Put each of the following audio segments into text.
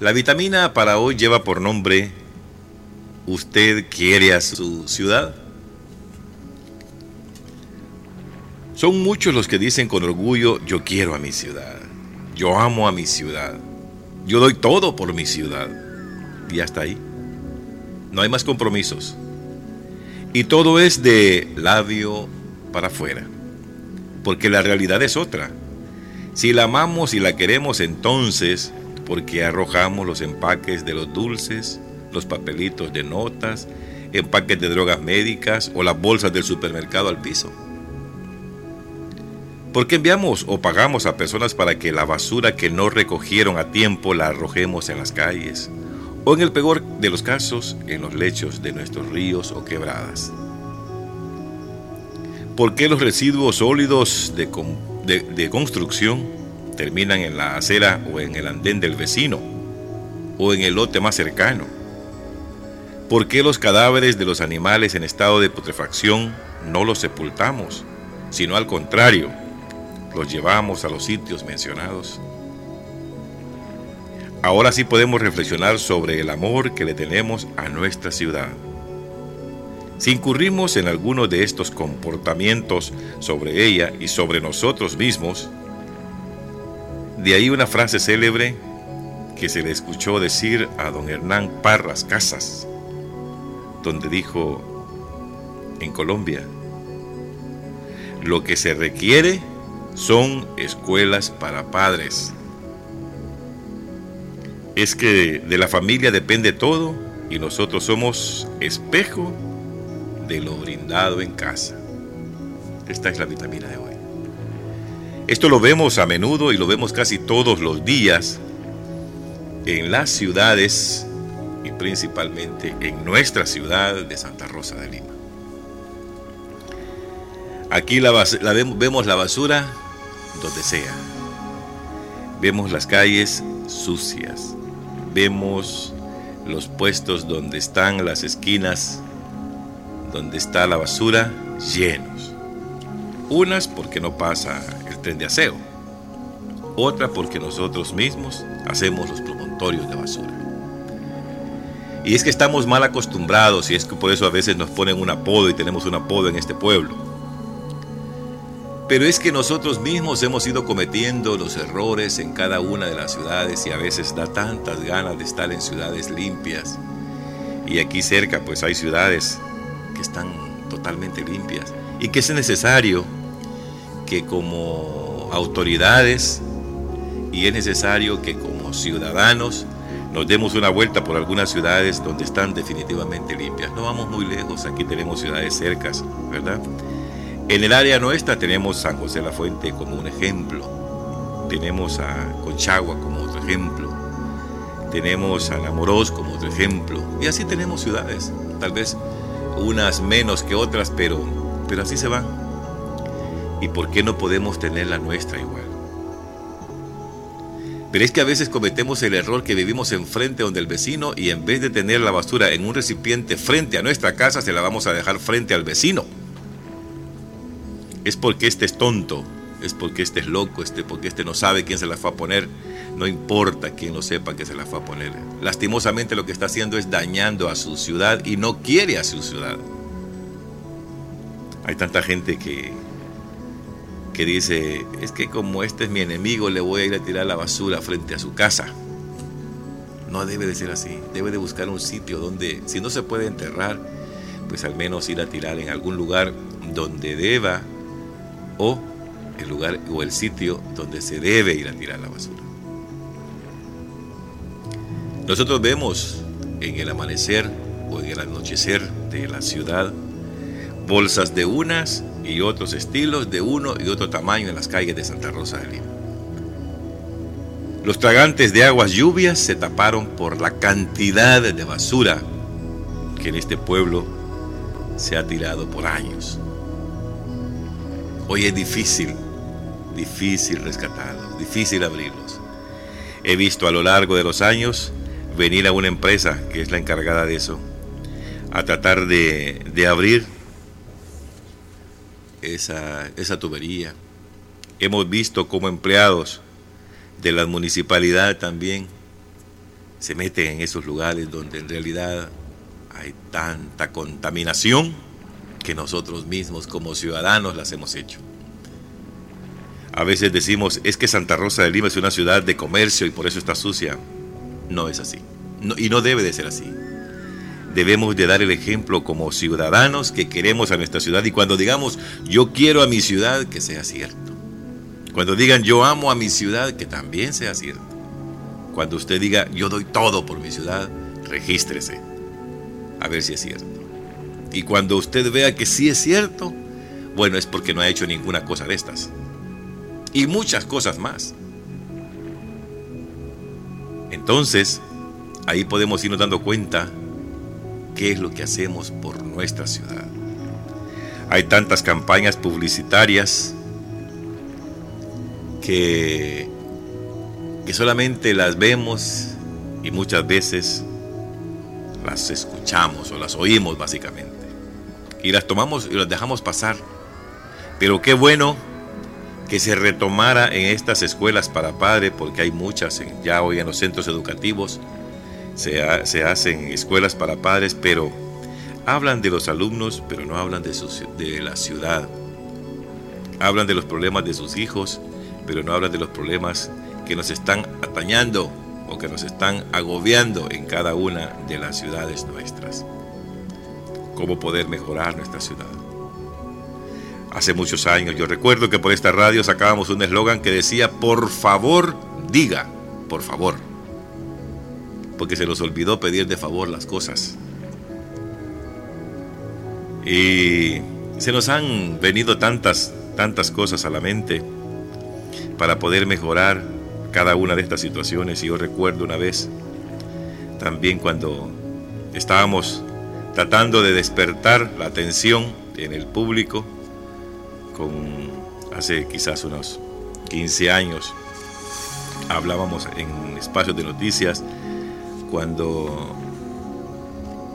La vitamina para hoy lleva por nombre ¿Usted quiere a su ciudad? Son muchos los que dicen con orgullo, yo quiero a mi ciudad, yo amo a mi ciudad, yo doy todo por mi ciudad. Y hasta ahí. No hay más compromisos. Y todo es de labio para afuera. Porque la realidad es otra. Si la amamos y la queremos, entonces, porque arrojamos los empaques de los dulces, los papelitos de notas, empaques de drogas médicas o las bolsas del supermercado al piso. ¿Por qué enviamos o pagamos a personas para que la basura que no recogieron a tiempo la arrojemos en las calles? O en el peor de los casos, en los lechos de nuestros ríos o quebradas. ¿Por qué los residuos sólidos de, de, construcción terminan en la acera o en el andén del vecino o en el lote más cercano. ¿Por qué los cadáveres de los animales en estado de putrefacción no los sepultamos, sino al contrario, los llevamos a los sitios mencionados? Ahora sí podemos reflexionar sobre el amor que le tenemos a nuestra ciudad. Si incurrimos en alguno de estos comportamientos sobre ella y sobre nosotros mismos, de ahí una frase célebre que se le escuchó decir a don Hernán Parras Casas, donde dijo, en Colombia, lo que se requiere son escuelas para padres. Es que de la familia depende todo y nosotros somos espejo de lo brindado en casa. Esta es la vitamina de hoy. Esto lo vemos a menudo y lo vemos casi todos los días en las ciudades y principalmente en nuestra ciudad de Santa Rosa de Lima. Aquí la, vemos la basura donde sea. Vemos las calles sucias. Vemos los puestos donde están las esquinas donde está la basura llenos. Unas porque no pasa de aseo. Otra porque nosotros mismos hacemos los promontorios de basura. Y es que estamos mal acostumbrados y es que por eso a veces nos ponen un apodo y tenemos un apodo en este pueblo. Pero es que nosotros mismos hemos ido cometiendo los errores en cada una de las ciudades y a veces da tantas ganas de estar en ciudades limpias. Y aquí cerca pues hay ciudades que están totalmente limpias y que es necesario que como autoridades y es necesario que como ciudadanos nos demos una vuelta por algunas ciudades donde están definitivamente limpias. No vamos muy lejos, aquí tenemos ciudades cercas, ¿verdad? En el área nuestra tenemos San José la Fuente como un ejemplo, tenemos a Conchagua como otro ejemplo, tenemos a Namorós como otro ejemplo, y así tenemos ciudades, tal vez unas menos que otras, pero, pero así se van. ¿Y por qué no podemos tener la nuestra igual? Pero es que a veces cometemos el error que vivimos enfrente donde el vecino y en vez de tener la basura en un recipiente frente a nuestra casa, se la vamos a dejar frente al vecino. Es porque este es tonto, es porque este es loco, este porque este no sabe quién se la fue a poner. No importa quién lo sepa que se la fue a poner. Lastimosamente lo que está haciendo es dañando a su ciudad y no quiere a su ciudad. Hay tanta gente que que dice, es que como este es mi enemigo, le voy a ir a tirar la basura frente a su casa. No debe de ser así, debe de buscar un sitio donde, si no se puede enterrar, pues al menos ir a tirar en algún lugar donde deba o el lugar o el sitio donde se debe ir a tirar la basura. Nosotros vemos en el amanecer o en el anochecer de la ciudad bolsas de unas y otros estilos de uno y otro tamaño en las calles de Santa Rosa de Lima. Los tragantes de aguas lluvias se taparon por la cantidad de basura que en este pueblo se ha tirado por años. Hoy es difícil, difícil rescatarlos, difícil abrirlos. He visto a lo largo de los años venir a una empresa que es la encargada de eso, a tratar de, de abrir esa, esa tubería. Hemos visto como empleados de la municipalidad también se meten en esos lugares donde en realidad hay tanta contaminación que nosotros mismos como ciudadanos las hemos hecho. A veces decimos, es que Santa Rosa de Lima es una ciudad de comercio y por eso está sucia. No es así. y no debe de ser así. Debemos de dar el ejemplo como ciudadanos que queremos a nuestra ciudad y cuando digamos, yo quiero a mi ciudad, que sea cierto. Cuando digan, yo amo a mi ciudad, que también sea cierto. Cuando usted diga, yo doy todo por mi ciudad, regístrese. A ver si es cierto. Y cuando usted vea que sí es cierto, bueno, es porque no ha hecho ninguna cosa de estas y muchas cosas más. Entonces, ahí podemos irnos dando cuenta qué es lo que hacemos por nuestra ciudad. Hay tantas campañas publicitarias que, que solamente las vemos y muchas veces las escuchamos o las oímos básicamente. Y las tomamos y las dejamos pasar. Pero qué bueno que se retomara en estas escuelas para padres, porque hay muchas ya hoy en los centros educativos, se, hacen escuelas para padres, pero hablan de los alumnos, pero no hablan de, de la ciudad. Hablan de los problemas de sus hijos, pero no hablan de los problemas que nos están atañando o que nos están agobiando en cada una de las ciudades nuestras. Cómo poder mejorar nuestra ciudad hace muchos años. Yo recuerdo que por esta radio sacábamos un eslogan que decía, por favor, diga, por favor. Porque se nos olvidó pedir de favor las cosas. Y se nos han venido tantas, tantas cosas a la mente para poder mejorar cada una de estas situaciones. Y yo recuerdo una vez, también cuando estábamos tratando de despertar la atención en el público, con hace quizás unos 15 años hablábamos en espacios de noticias cuando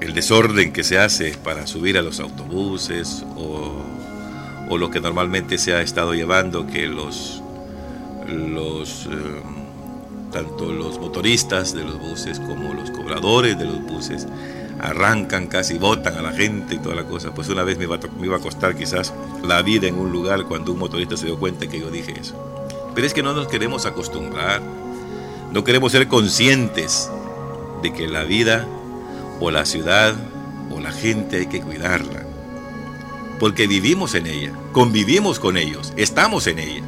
el desorden que se hace para subir a los autobuses o, o lo que normalmente se ha estado llevando que los los eh, tanto los motoristas de los buses como los cobradores de los buses arrancan casi, botan a la gente y toda la cosa. Pues una vez me iba, a, me iba a costar quizás la vida en un lugar cuando un motorista se dio cuenta que yo dije eso. Pero es que no nos queremos acostumbrar, no queremos ser conscientes de que la vida o la ciudad o la gente hay que cuidarla. Porque vivimos en ella, convivimos con ellos, estamos en ella.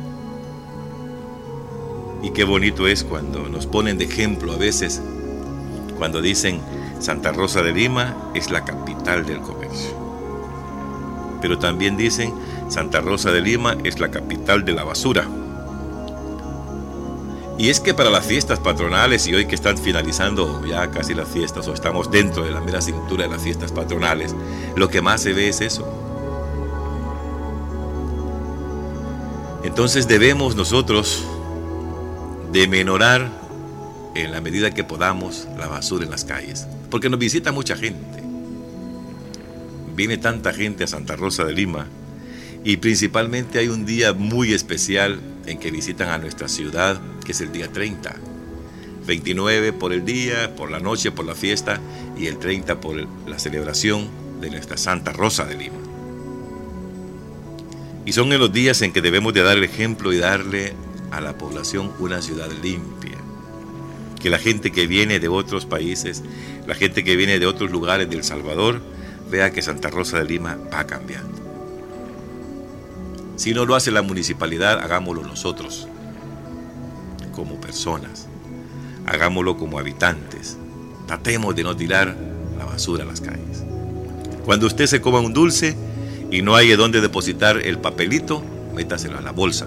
Y qué bonito es cuando nos ponen de ejemplo a veces, cuando dicen, Santa Rosa de Lima es la capital del comercio. Pero también dicen, Santa Rosa de Lima es la capital de la basura. Y es que para las fiestas patronales y hoy que están finalizando ya casi las fiestas o estamos dentro de la mera cintura de las fiestas patronales, lo que más se ve es eso. Entonces debemos nosotros de menorar en la medida que podamos la basura en las calles porque nos visita mucha gente. Viene tanta gente a Santa Rosa de Lima y principalmente hay un día muy especial en que visitan a nuestra ciudad, que es el día 30. 29 por el día, por la noche, por la fiesta y el 30 por la celebración de nuestra Santa Rosa de Lima. Y son en los días en que debemos de dar el ejemplo y darle a la población una ciudad limpia. Que la gente que viene de otros países la gente que viene de otros lugares del Salvador vea que Santa Rosa de Lima va cambiando. Si no lo hace la municipalidad, hagámoslo nosotros, como personas. Hagámoslo como habitantes. Tratemos de no tirar la basura a las calles. Cuando usted se coma un dulce y no hay dónde depositar el papelito, métaselo a la bolsa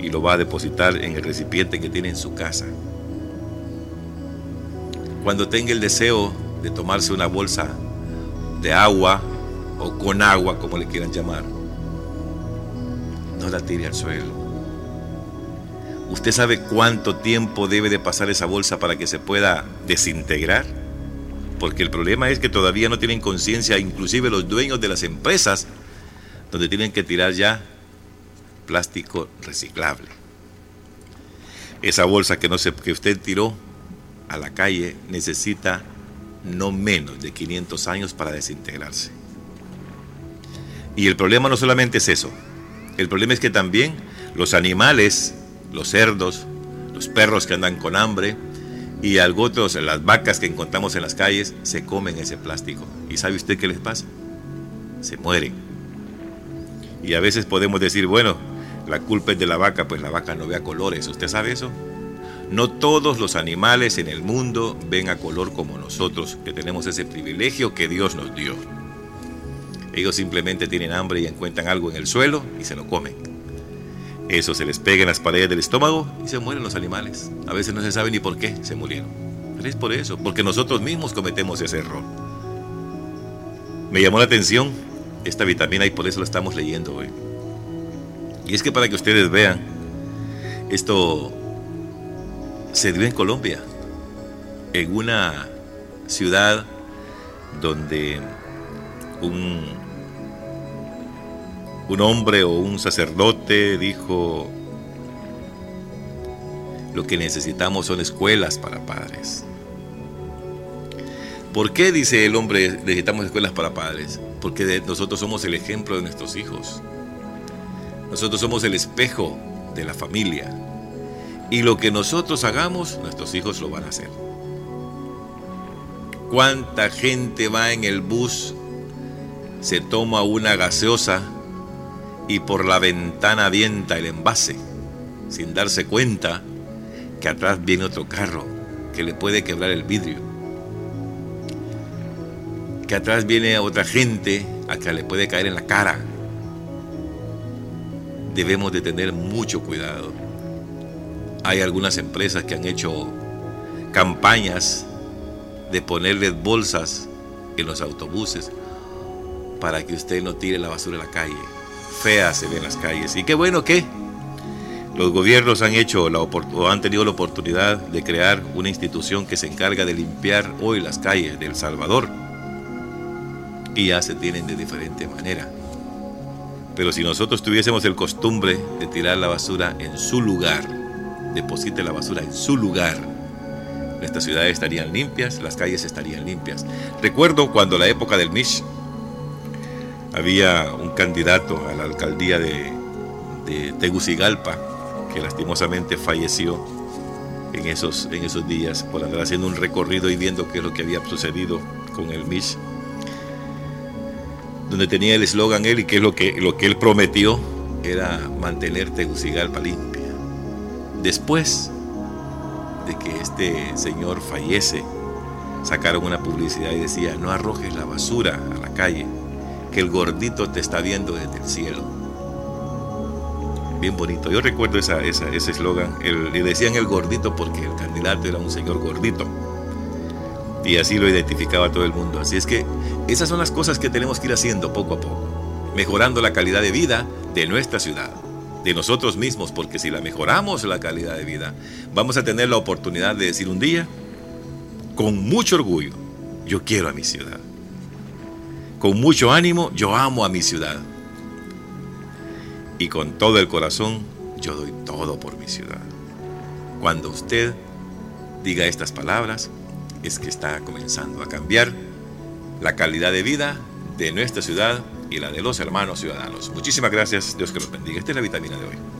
y lo va a depositar en el recipiente que tiene en su casa cuando tenga el deseo de tomarse una bolsa de agua o con agua, como le quieran llamar, no la tire al suelo. ¿Usted sabe cuánto tiempo debe de pasar esa bolsa para que se pueda desintegrar? Porque el problema es que todavía no tienen conciencia, inclusive los dueños de las empresas, donde tienen que tirar ya plástico reciclable. Esa bolsa que, no se, que usted tiró a la calle necesita no menos de 500 años para desintegrarse. Y el problema no solamente es eso, el problema es que también los animales, los cerdos, los perros que andan con hambre y otros, las vacas que encontramos en las calles, se comen ese plástico. ¿Y sabe usted qué les pasa? Se mueren. Y a veces podemos decir, bueno, la culpa es de la vaca, pues la vaca no ve a colores. ¿Usted sabe eso? No todos los animales en el mundo ven a color como nosotros, que tenemos ese privilegio que Dios nos dio. Ellos simplemente tienen hambre y encuentran algo en el suelo y se lo comen. Eso se les pega en las paredes del estómago y se mueren los animales. A veces no se sabe ni por qué se murieron. Pero es por eso, porque nosotros mismos cometemos ese error. Me llamó la atención esta vitamina y por eso la estamos leyendo hoy. Y es que para que ustedes vean, esto se dio en Colombia, en una ciudad donde un, un hombre o un sacerdote dijo, lo que necesitamos son escuelas para padres. ¿Por qué dice el hombre necesitamos escuelas para padres? Porque nosotros somos el ejemplo de nuestros hijos. Nosotros somos el espejo de la familia. Y lo que nosotros hagamos, nuestros hijos lo van a hacer. ¿Cuánta gente va en el bus, se toma una gaseosa y por la ventana avienta el envase, sin darse cuenta que atrás viene otro carro que le puede quebrar el vidrio? Que atrás viene otra gente a que le puede caer en la cara. Debemos de tener mucho cuidado hay algunas empresas que han hecho campañas de ponerles bolsas en los autobuses para que usted no tire la basura en la calle. Fea se ve en las calles. Y qué bueno que los gobiernos han hecho la o han tenido la oportunidad de crear una institución que se encarga de limpiar hoy las calles de El Salvador. Y ya se tienen de diferente manera. Pero si nosotros tuviésemos el costumbre de tirar la basura en su lugar, deposite la basura en su lugar. Nuestras ciudades estarían limpias, las calles estarían limpias. Recuerdo cuando la época del Mish había un candidato a la alcaldía de, Tegucigalpa que lastimosamente falleció en esos, en esos días por andar haciendo un recorrido y viendo qué es lo que había sucedido con el Mish donde tenía el eslogan él y qué es lo que, lo que él prometió era mantener Tegucigalpa limpia. Después de que este señor fallece, sacaron una publicidad y decía, no arrojes la basura a la calle, que el gordito te está viendo desde el cielo. Bien bonito. Yo recuerdo ese eslogan. Le decían el gordito porque el candidato era un señor gordito. Y así lo identificaba todo el mundo. Así es que esas son las cosas que tenemos que ir haciendo poco a poco, mejorando la calidad de vida de nuestra ciudad de nosotros mismos, porque si la mejoramos la calidad de vida, vamos a tener la oportunidad de decir un día, con mucho orgullo, yo quiero a mi ciudad. Con mucho ánimo, yo amo a mi ciudad. Y con todo el corazón, yo doy todo por mi ciudad. Cuando usted diga estas palabras, es que está comenzando a cambiar la calidad de vida de nuestra ciudad y la de los hermanos ciudadanos. Muchísimas gracias, Dios que los bendiga. Esta es la vitamina de hoy.